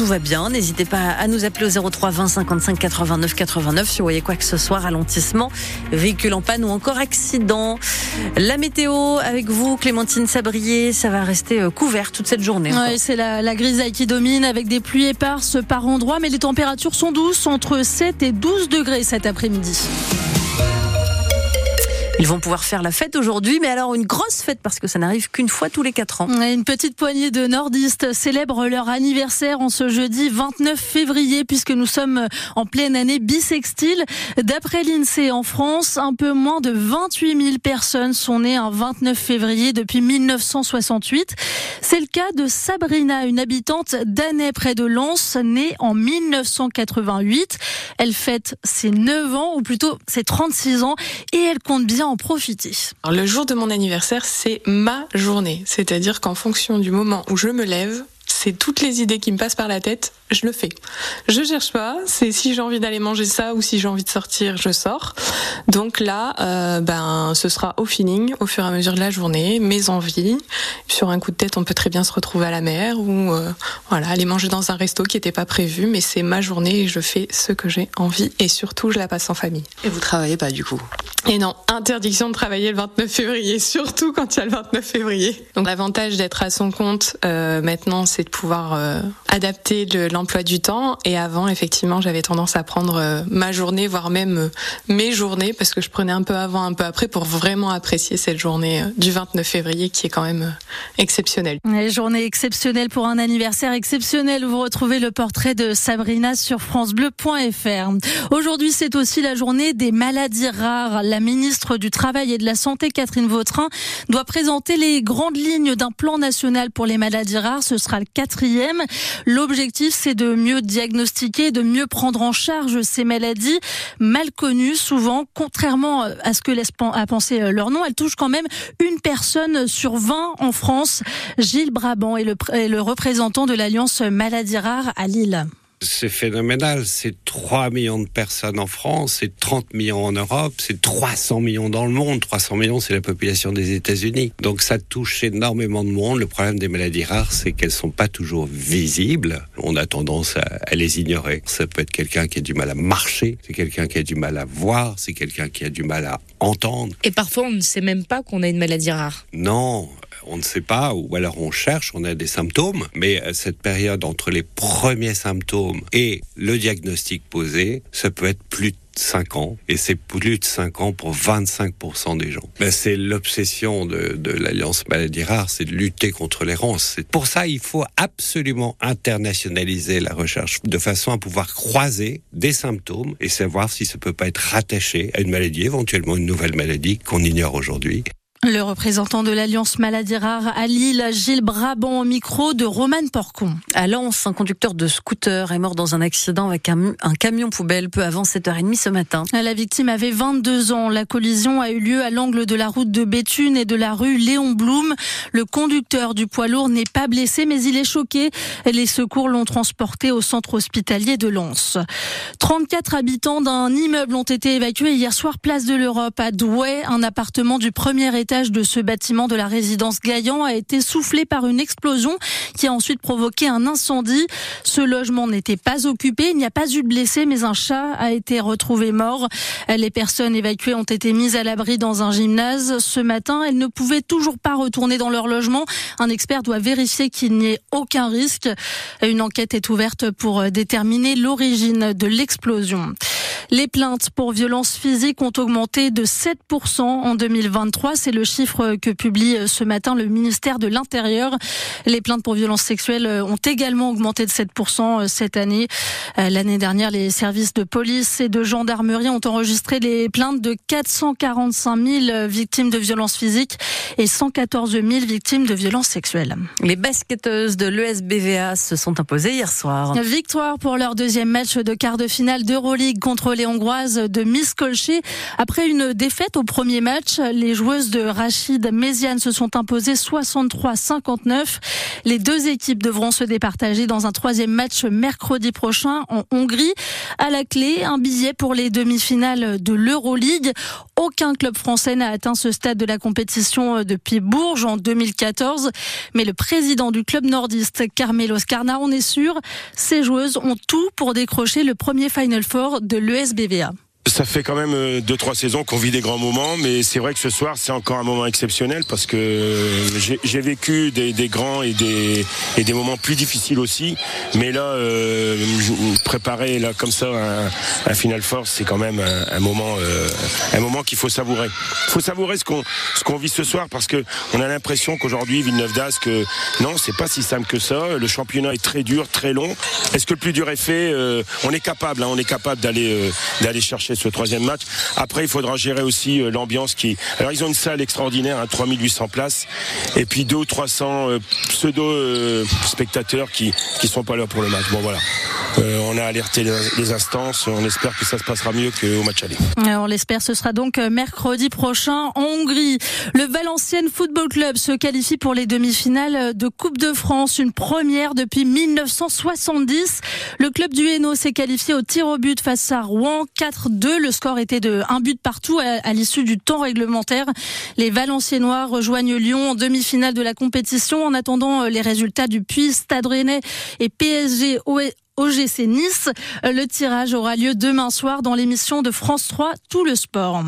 tout va bien. N'hésitez pas à nous appeler au 03 20 55 89 89 si vous voyez quoi que ce soit, ralentissement, véhicule en panne ou encore accident. La météo avec vous, Clémentine Sabrier, ça va rester euh, couvert toute cette journée. Ouais, c'est la, la grisaille qui domine avec des pluies éparses par endroits, mais les températures sont douces, entre 7 et 12 degrés cet après-midi. Ils vont pouvoir faire la fête aujourd'hui, mais alors une grosse fête parce que ça n'arrive qu'une fois tous les quatre ans. Une petite poignée de nordistes célèbrent leur anniversaire en ce jeudi 29 février puisque nous sommes en pleine année bisextile. D'après l'INSEE en France, un peu moins de 28 000 personnes sont nées un 29 février depuis 1968. C'est le cas de Sabrina, une habitante d'Annay près de Lens, née en 1988. Elle fête ses 9 ans, ou plutôt ses 36 ans, et elle compte bien profiter. Le jour de mon anniversaire, c'est ma journée. C'est-à-dire qu'en fonction du moment où je me lève, c'est toutes les idées qui me passent par la tête, je le fais. Je cherche pas, c'est si j'ai envie d'aller manger ça ou si j'ai envie de sortir, je sors. Donc là, euh, ben, ce sera au feeling, au fur et à mesure de la journée, mes envies. Sur un coup de tête, on peut très bien se retrouver à la mer ou euh, voilà, aller manger dans un resto qui n'était pas prévu, mais c'est ma journée et je fais ce que j'ai envie et surtout, je la passe en famille. Et vous travaillez pas du coup? Et non, interdiction de travailler le 29 février, surtout quand il y a le 29 février. Donc l'avantage d'être à son compte euh, maintenant, c'est de pouvoir adapter le- l'emploi du temps. Et avant, effectivement, j'avais tendance à prendre euh, ma journée, voire même euh, mes journées, parce que je prenais un peu avant, un peu après, pour vraiment apprécier cette journée euh, du 29 février qui est quand même exceptionnelle. Une journée exceptionnelle pour un anniversaire exceptionnel. Vous retrouvez le portrait de Sabrina sur francebleu.fr. Aujourd'hui, c'est aussi la journée des maladies rares. La ministre du Travail et de la Santé, Catherine Vautrin, doit présenter les grandes lignes d'un plan national pour les maladies rares. Ce sera le quatrième. L'objectif, c'est de mieux diagnostiquer, de mieux prendre en charge ces maladies mal connues, souvent, contrairement à ce que laisse à penser euh, leur nom. Elles touchent quand même une personne sur 20 en France. Gilles Brabant est le, est le représentant de l'Alliance Maladies Rares à Lille. C'est phénoménal. C'est 3 millions de personnes en France, c'est 30 millions en Europe, c'est 300 millions dans le monde. 300 millions, c'est la population des États-Unis. Donc ça touche énormément de monde. Le problème des maladies rares, c'est qu'elles sont pas toujours visibles. On a tendance à, à les ignorer. Ça peut être quelqu'un qui a du mal à marcher, c'est quelqu'un qui a du mal à voir, c'est quelqu'un qui a du mal à entendre. Et parfois, on ne sait même pas qu'on a une maladie rare. Non, on ne sait pas, ou alors on cherche, on a des symptômes, mais euh, cette période entre les premiers symptômes et le diagnostic posé, ça peut être plus de 5 ans, et c'est plus de 5 ans pour 25% des gens. Ben, c'est l'obsession de, de l'Alliance Maladies Rares, c'est de lutter contre l'errance. Pour ça, il faut absolument internationaliser la recherche, de façon à pouvoir croiser des symptômes et savoir si ça peut pas être rattaché à une maladie, éventuellement une nouvelle maladie qu'on ignore aujourd'hui. Le représentant de l'Alliance Maladies Rares à Lille, Gilles Brabant au micro de Romane Porcon. À Lens, un conducteur de scooter est mort dans un accident avec un, un camion poubelle peu avant 7h30 ce matin. La victime avait 22 ans. La collision a eu lieu à l'angle de la route de Béthune et de la rue Léon Blum. Le conducteur du poids lourd n'est pas blessé, mais il est choqué. Les secours l'ont transporté au centre hospitalier de Lens. 34 habitants d'un immeuble ont été évacués hier soir place de l'Europe à Douai. Un appartement du premier étage de ce bâtiment de la résidence Gaillan a été soufflé par une explosion qui a ensuite provoqué un incendie. Ce logement n'était pas occupé. Il n'y a pas eu de blessés, mais un chat a été retrouvé mort. Les personnes évacuées ont été mises à l'abri dans un gymnase. Ce matin, elles ne pouvaient toujours pas retourner dans leur logement. Un expert doit vérifier qu'il n'y ait aucun risque. Une enquête est ouverte pour déterminer l'origine de l'explosion. Les plaintes pour violences physiques ont augmenté de 7% en 2023. C'est le chiffre que publie ce matin le ministère de l'Intérieur. Les plaintes pour violences sexuelles ont également augmenté de 7% cette année. L'année dernière, les services de police et de gendarmerie ont enregistré les plaintes de 445 000 victimes de violences physiques et 114 000 victimes de violences sexuelles. Les basketteuses de l'ESBVA se sont imposées hier soir. Victoire pour leur deuxième match de quart de finale d'Euroleague contre les Hongroises de Miskolci. Après une défaite au premier match, les joueuses de Rachid Méziane se sont imposés 63-59. Les deux équipes devront se départager dans un troisième match mercredi prochain en Hongrie. À la clé, un billet pour les demi-finales de l'Euroleague. Aucun club français n'a atteint ce stade de la compétition depuis Bourges en 2014. Mais le président du club nordiste, Carmelo Scarna, on est sûr, ces joueuses ont tout pour décrocher le premier Final Four de l'ESBVA. Ça fait quand même euh, deux trois saisons qu'on vit des grands moments, mais c'est vrai que ce soir c'est encore un moment exceptionnel parce que j'ai vécu des, grands et des moments plus difficiles aussi. Mais là, euh, préparer là comme ça un, final force, c'est quand même un, moment euh, un moment qu'il faut savourer. Il faut savourer ce qu'on ce qu'on vit ce soir parce que on a l'impression qu'aujourd'hui Villeneuve d'Ascq, non, c'est pas si simple que ça. Le championnat est très dur, très long. Est-ce que le plus dur est fait euh, On est capable, hein, on est capable d'aller euh, d'aller chercher ce troisième match. Après, il faudra gérer aussi euh, l'ambiance qui. Alors, ils ont une salle extraordinaire, hein, 3800 places, et puis deux ou 300 euh, pseudo euh, qui qui sont pas là pour le match. Bon, voilà. Euh, on a alerté les, instances. On espère que ça se passera mieux qu'au match aller. On l'espère. Ce sera donc mercredi prochain en Hongrie. Le Valenciennes Football Club se qualifie pour les demi-finales de Coupe de France, une première depuis 1970. Le club du Hainaut s'est qualifié au tir au but face à Rouen 4-2. Le score était de un but partout à, l'issue du temps réglementaire. Les Valenciennois rejoignent Lyon en demi-finale de la compétition en attendant les résultats du Puy, Stade Rennais et PSG OGC Nice. Le tirage aura lieu demain soir dans l'émission de France 3 Tout le sport.